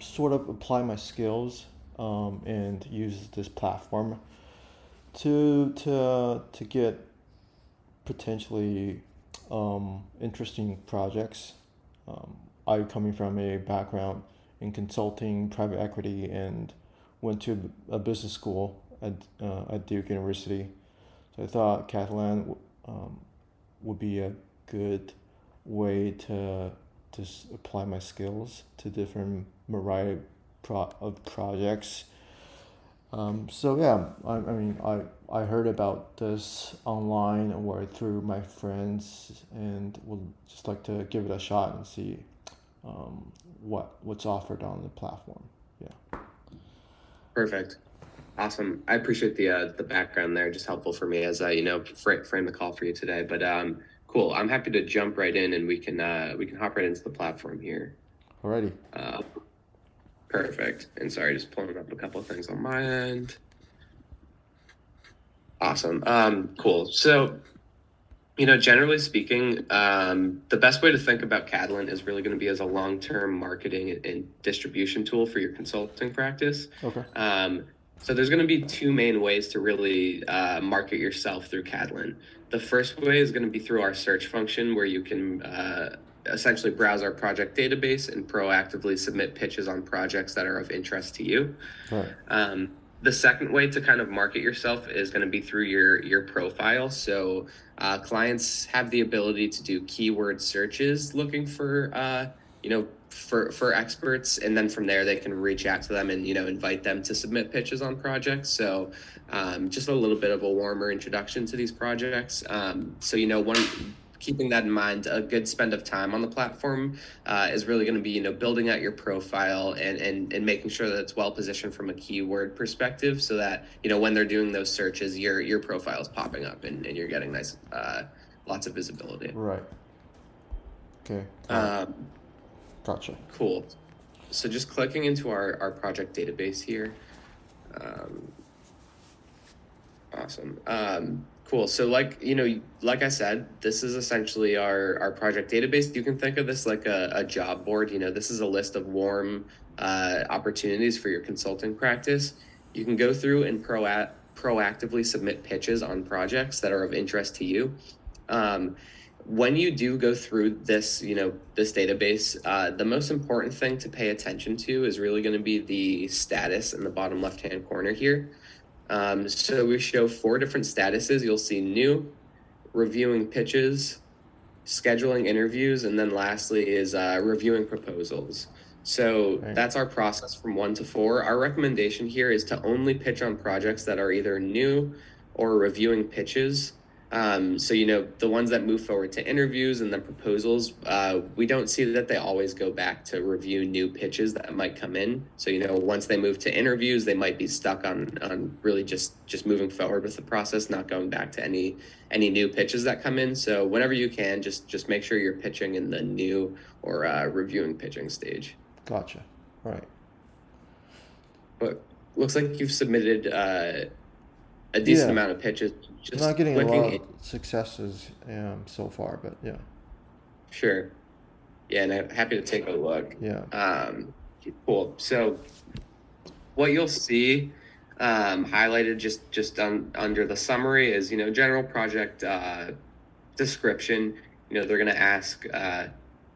sort of apply my skills um, and use this platform to to to get potentially um, interesting projects. Um, I coming from a background in consulting, private equity, and went to a business school at uh, at Duke University. So I thought Catalant um, would be a good way to to apply my skills to different variety pro- of projects. Um, so yeah, I, I mean, I, I heard about this online or through my friends and would just like to give it a shot and see um, what what's offered on the platform. Yeah. Perfect. Awesome. I appreciate the uh, the background there. Just helpful for me as I you know fr- frame the call for you today. But um, cool. I'm happy to jump right in and we can uh, we can hop right into the platform here. Alrighty. Uh, Perfect. And sorry, just pulling up a couple of things on my end. Awesome. Um, cool. So, you know, generally speaking, um, the best way to think about Catalant is really going to be as a long-term marketing and distribution tool for your consulting practice. Okay. Um, so there's going to be two main ways to really uh, market yourself through Catalant. The first way is going to be through our search function, where you can uh, essentially browse our project database and proactively submit pitches on projects that are of interest to you. Right. Um, the second way to kind of market yourself is going to be through your your profile. So uh, clients have the ability to do keyword searches looking for uh, you know for for experts, and then from there they can reach out to them and you know invite them to submit pitches on projects. So um, just a little bit of a warmer introduction to these projects. Um, so you know one keeping that in mind, a good spend of time on the platform uh, is really going to be, you know, building out your profile and, and, and making sure that it's well positioned from a keyword perspective so that, you know, when they're doing those searches, your, your profile is popping up and, and you're getting nice, uh, lots of visibility. Right. Okay. Um, gotcha. Cool. So just clicking into our, our project database here. Um, awesome. Um, Cool. So like, you know, like I said, this is essentially our, our project database. You can think of this like a, a job board. You know, this is a list of warm uh, opportunities for your consulting practice. You can go through and pro- proactively submit pitches on projects that are of interest to you. Um, when you do go through this, you know, this database, uh, the most important thing to pay attention to is really going to be the status in the bottom left-hand corner here. Um, so we show four different statuses. You'll see new, reviewing pitches, scheduling interviews, and then lastly is uh, reviewing proposals. So right. that's our process from one to four. Our recommendation here is to only pitch on projects that are either new or reviewing pitches um, so you know the ones that move forward to interviews and then proposals, uh, we don't see that they always go back to review new pitches that might come in. So you know once they move to interviews, they might be stuck on on really just just moving forward with the process, not going back to any any new pitches that come in. So whenever you can, just just make sure you're pitching in the new or uh, reviewing pitching stage. Gotcha. Right. But looks like you've submitted uh, a decent yeah. amount of pitches. Just not getting a lot of successes um, so far, but yeah. Sure. Yeah, and I'm happy to take a look. Yeah. Um, cool. So, what you'll see um, highlighted just just on, under the summary is you know general project uh, description. You know they're going to ask. Uh,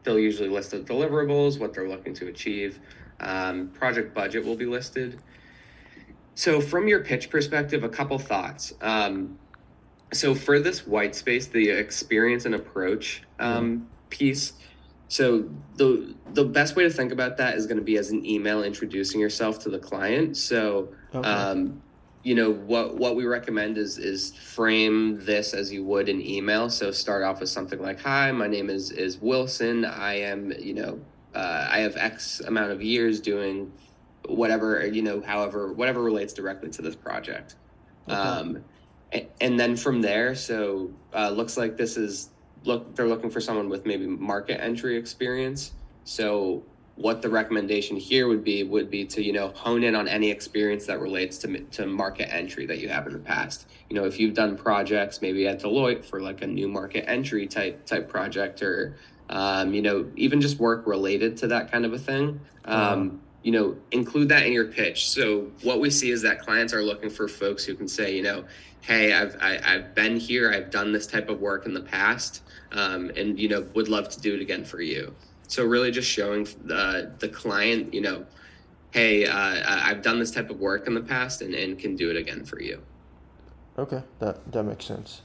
they'll usually list the deliverables, what they're looking to achieve. Um, project budget will be listed. So, from your pitch perspective, a couple thoughts. Um, so, for this white space, the experience and approach um, mm-hmm. piece. So the the best way to think about that is going to be as an email introducing yourself to the client. So, okay. um, you know what what we recommend is is frame this as you would an email. So start off with something like, "Hi, my name is is Wilson. I am you know uh, I have X amount of years doing whatever you know however whatever relates directly to this project. Okay. um, and, and, then from there so uh, looks like this is look they're looking for someone with maybe market entry experience. So what the recommendation here would be would be to you know hone in on any experience that relates to to market entry that you have in the past. You know if you've done projects maybe at deloitte for like a new market entry type type project or um, you know even just work related to that kind of a thing um, you know, include that in your pitch. So what we see is that clients are looking for folks who can say, you know, hey, I've I, have i have been here, I've done this type of work in the past, um, and you know, would love to do it again for you. So really, just showing the the client, you know, hey, uh, I've done this type of work in the past, and, and can do it again for you. Okay, that that makes sense.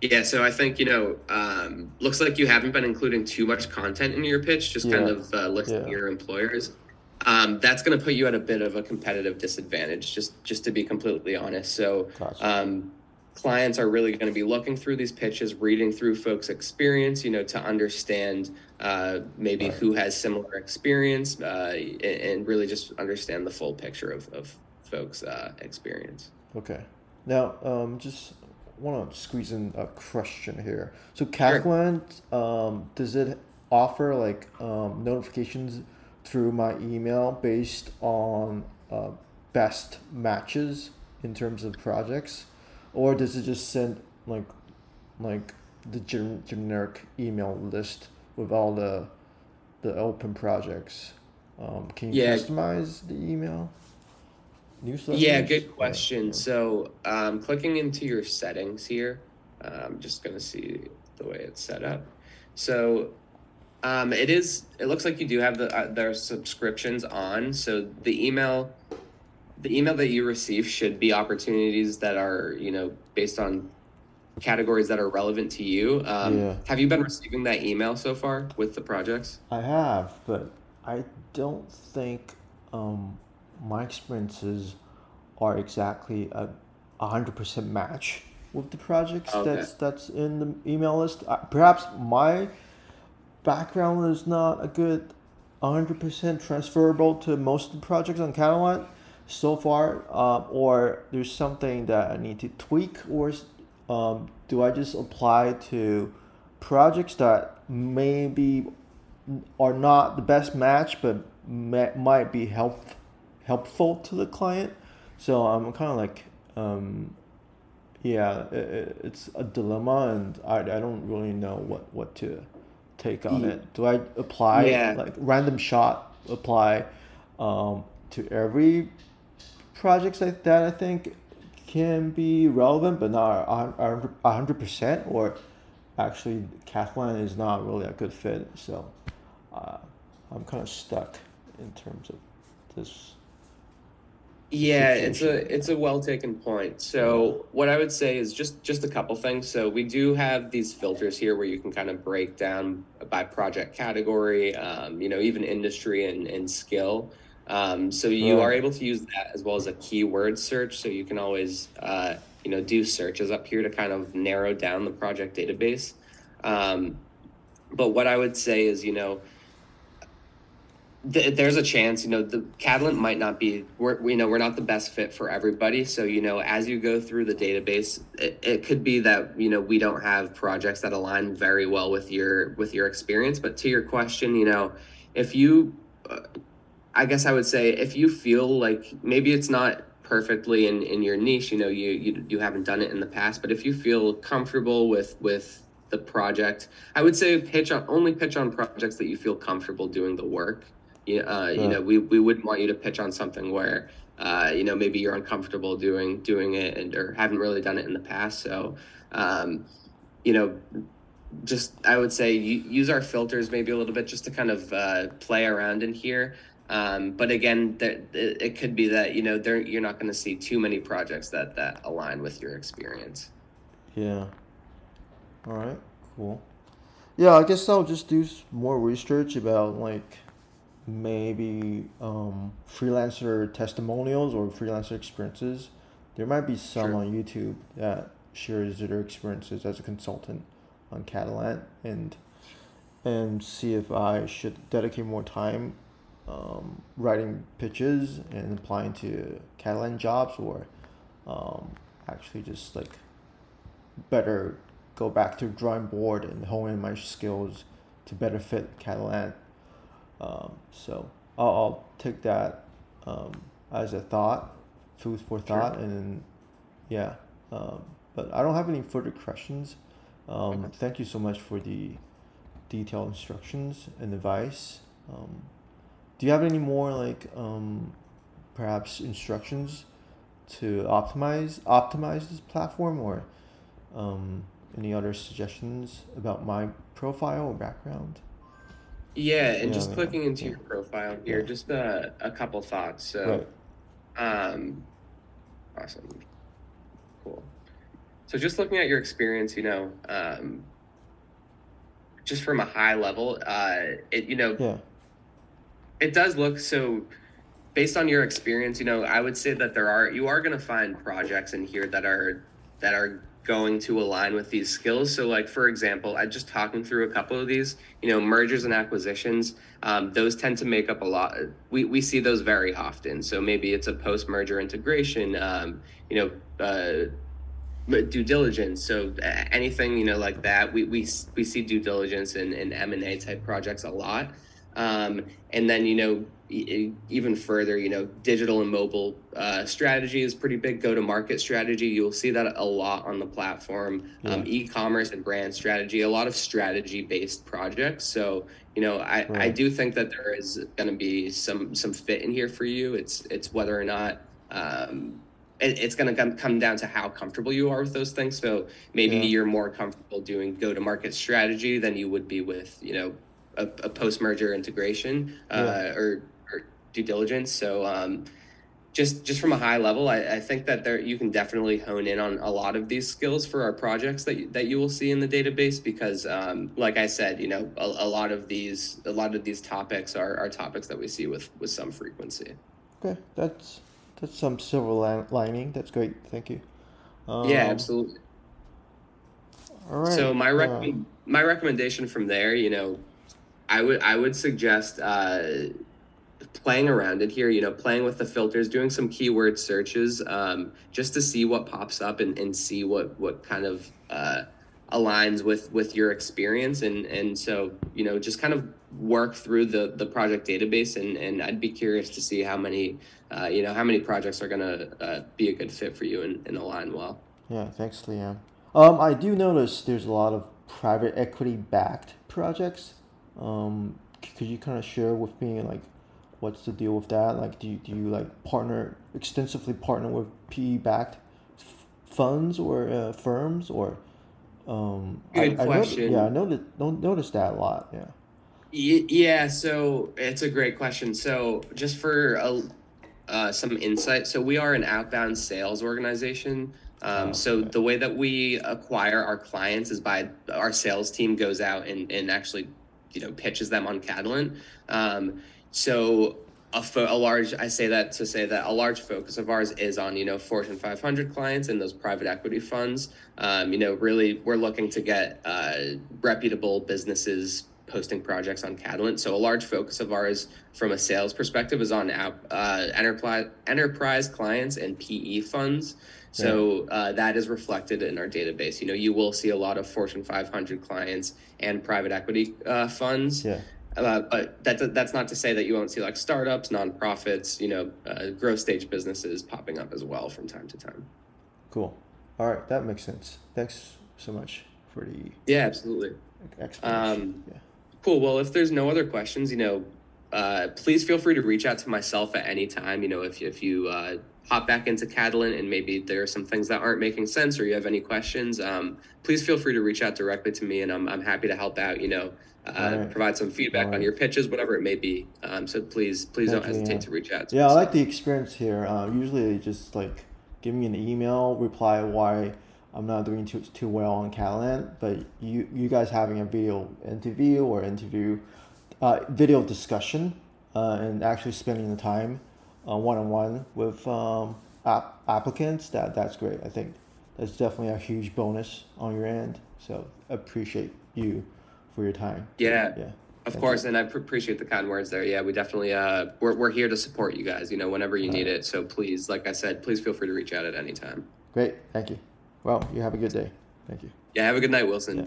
Yeah, so I think you know, um, looks like you haven't been including too much content in your pitch, just yeah. kind of uh, listing yeah. your employers. Um, that's going to put you at a bit of a competitive disadvantage, just just to be completely honest. So, gotcha. um, clients are really going to be looking through these pitches, reading through folks' experience, you know, to understand uh, maybe right. who has similar experience, uh, and, and, really just understand the full picture of, of folks' uh, experience. Okay. Now, um, just want to squeeze in a question here. So Catalant, sure. um, does it offer like um, notifications through my email based on uh, best matches in terms of projects, or does it just send like like the gen- generic email list with all the the open projects? Um, can you yeah. customize the email? Newsletters? Yeah, good question. Yeah. So, um, clicking into your settings here, I'm just going to see the way it's set up. So, um, it is. It looks like you do have the uh, their subscriptions on. So the email, the email that you receive should be opportunities that are you know based on categories that are relevant to you. Um, yeah. Have you been receiving that email so far with the projects? I have, but I don't think um, my experiences are exactly a hundred percent match with the projects okay. that's that's in the email list. Uh, perhaps my background is not a good hundred percent transferable to most of the projects on Catalant so far, uh, or there's something that I need to tweak, or um, do I just apply to projects that maybe are not the best match, but may, might be helpful helpful to the client. So I'm kind of like, um, yeah, it, it's a dilemma, and I, I don't really know what, what to take on it. Do I apply yeah. like random shot apply um, to every projects like that? I think can be relevant, but not a hundred percent. Or actually, Catalant is not really a good fit. So uh, I'm kind of stuck in terms of this yeah, it's a it's a well taken point. So what I would say is just just a couple things. So we do have these filters here where you can kind of break down by project category, um, you know, even industry and, and skill. Um, so you are able to use that as well as a keyword search. So you can always uh, you know do searches up here to kind of narrow down the project database. Um, but what I would say is you know th- there's a chance, you know, the Catalant might not be, we're, you know, we're not the best fit for everybody. So, you know, as you go through the database, it, it could be that, you know, we don't have projects that align very well with your, with your experience. But to your question, you know, if you, uh, I guess I would say if you feel like maybe it's not perfectly in, in your niche, you know, you, you, you haven't done it in the past, but if you feel comfortable with, with, the project. I would say pitch on only pitch on projects that you feel comfortable doing the work you, uh, you know, we, we wouldn't want you to pitch on something where, uh, you know, maybe you're uncomfortable doing doing it and or haven't really done it in the past. So, um, you know, just I would say use our filters maybe a little bit just to kind of uh, play around in here. Um, but again, there, it, it could be that you know there you're not going to see too many projects that that align with your experience. Yeah. All right. Cool. Yeah, I guess I'll just do more research about like maybe um, freelancer testimonials or freelancer experiences. There might be some sure. on YouTube that shares their experiences as a consultant on Catalant and and see if I should dedicate more time um, writing pitches and applying to Catalant jobs or um, actually just like better go back to drawing board and hone in my skills to better fit Catalant um, so I'll, I'll, take that um, as a thought, food for thought, sure. and then, yeah. Um, but I don't have any further questions. Um, Thank you so much for the detailed instructions and advice. Um, do you have any more like um, perhaps instructions to optimize optimize this platform or um, any other suggestions about my profile or background? Yeah, and Yeah, just clicking into your profile here, just a, a couple thoughts. So, Right. um, awesome, cool. So, just looking at your experience, you know, um, just from a high level, uh, it you know, Yeah. it does look so. Based on your experience, you know, I would say that there are you are going to find projects in here that are that are going to align with these skills. So, like for example, I just talking through a couple of these, you know, mergers and acquisitions. Um, those tend to make up a lot. We we see those very often. So maybe it's a post merger integration. Um, you know. Uh, due diligence so anything you know like that we we, we see due diligence in, in m&a type projects a lot um, and then you know e- even further you know digital and mobile uh, strategy is pretty big go to market strategy. You'll see that a lot on the platform. Um, e-commerce and brand strategy a lot of strategy based projects. So you know i, I do think that there is going to be some some fit in here for you. It's it's whether or not um, it, it's going to come, come down to how comfortable you are with those things. So maybe Yeah. you're more comfortable doing go to market strategy than you would be with you know a, a post merger integration uh, or, or due diligence so um, just just from a high level I, I think that there you can definitely hone in on a lot of these skills for our projects that you, that you will see in the database because um, like i said you know a, a lot of these a lot of these topics are, are topics that we see with with some frequency Okay, that's that's some silver li- lining. That's great. Thank you. Um, yeah absolutely All right. So my uh, recommend my recommendation from there, you know, I would I would suggest uh, playing around it here. You know, playing with the filters, doing some keyword searches, um, just to see what pops up and, and see what what kind of uh, aligns with with your experience. And and so you know, just kind of work through the the project database. And and I'd be curious to see how many uh, you know how many projects are gonna uh, be a good fit for you and, and align well. Yeah, thanks, Liam. Um, I do notice there's a lot of private equity backed projects. Um, could you kind of share with me like what's the deal with that? Like, do you, do you like partner extensively partner with PE backed f- funds or uh, firms or um, Good I, I noti- question. yeah, I noticed don't notice that a lot. Yeah. Ye- Yeah, so it's a great question. So, just for a, uh, some insight, so we are an outbound sales organization. Um, Oh, so okay. the way that we acquire our clients is by our sales team goes out and, and actually, you know, pitches them on Catalant. Um, so a, fo- a large, I say that to say that a large focus of ours is on, you know, Fortune 500 clients and those private equity funds. Um, you know, really, we're looking to get uh, reputable businesses posting projects on Catalant. So a large focus of ours from a sales perspective is on app, uh, enterprise enterprise clients and PE funds. So uh, that is reflected in our database. You know, you will see a lot of Fortune 500 clients and private equity uh, funds. Yeah. Uh, but that, that's not to say that you won't see like startups, nonprofits, you know, uh, growth stage businesses popping up as well from time to time. Cool. All right, that makes sense. Thanks so much for the Yeah, absolutely. Um, yeah. Cool. Well, if there's no other questions, you know, uh, please feel free to reach out to myself at any time. You know, if if you uh, hop back into Catalant and maybe there are some things that aren't making sense or you have any questions, um, please feel free to reach out directly to me, and I'm I'm happy to help out. You know, uh, Alright. provide some feedback on your pitches, whatever it may be. Um, so please please don't hesitate yeah. to reach out. To Yeah, I like the experience here. Uh, usually, they just like give me an email, reply why I'm not doing too, too well on Catalant. But you you guys having a video interview or interview, uh, video discussion, uh, and actually spending the time, one on one with um, app- applicants. That that's great. I think that's definitely a huge bonus on your end. So appreciate you for your time. Yeah. Yeah. Of Thank course, and I pr- appreciate the kind words there. Yeah, we definitely uh, we're we're here to support you guys. You know, whenever you need it. So please, like I said, please feel free to reach out at any time. Great. Thank you. Well, you have a good day. Thank you. Yeah, have a good night, Wilson. Yeah.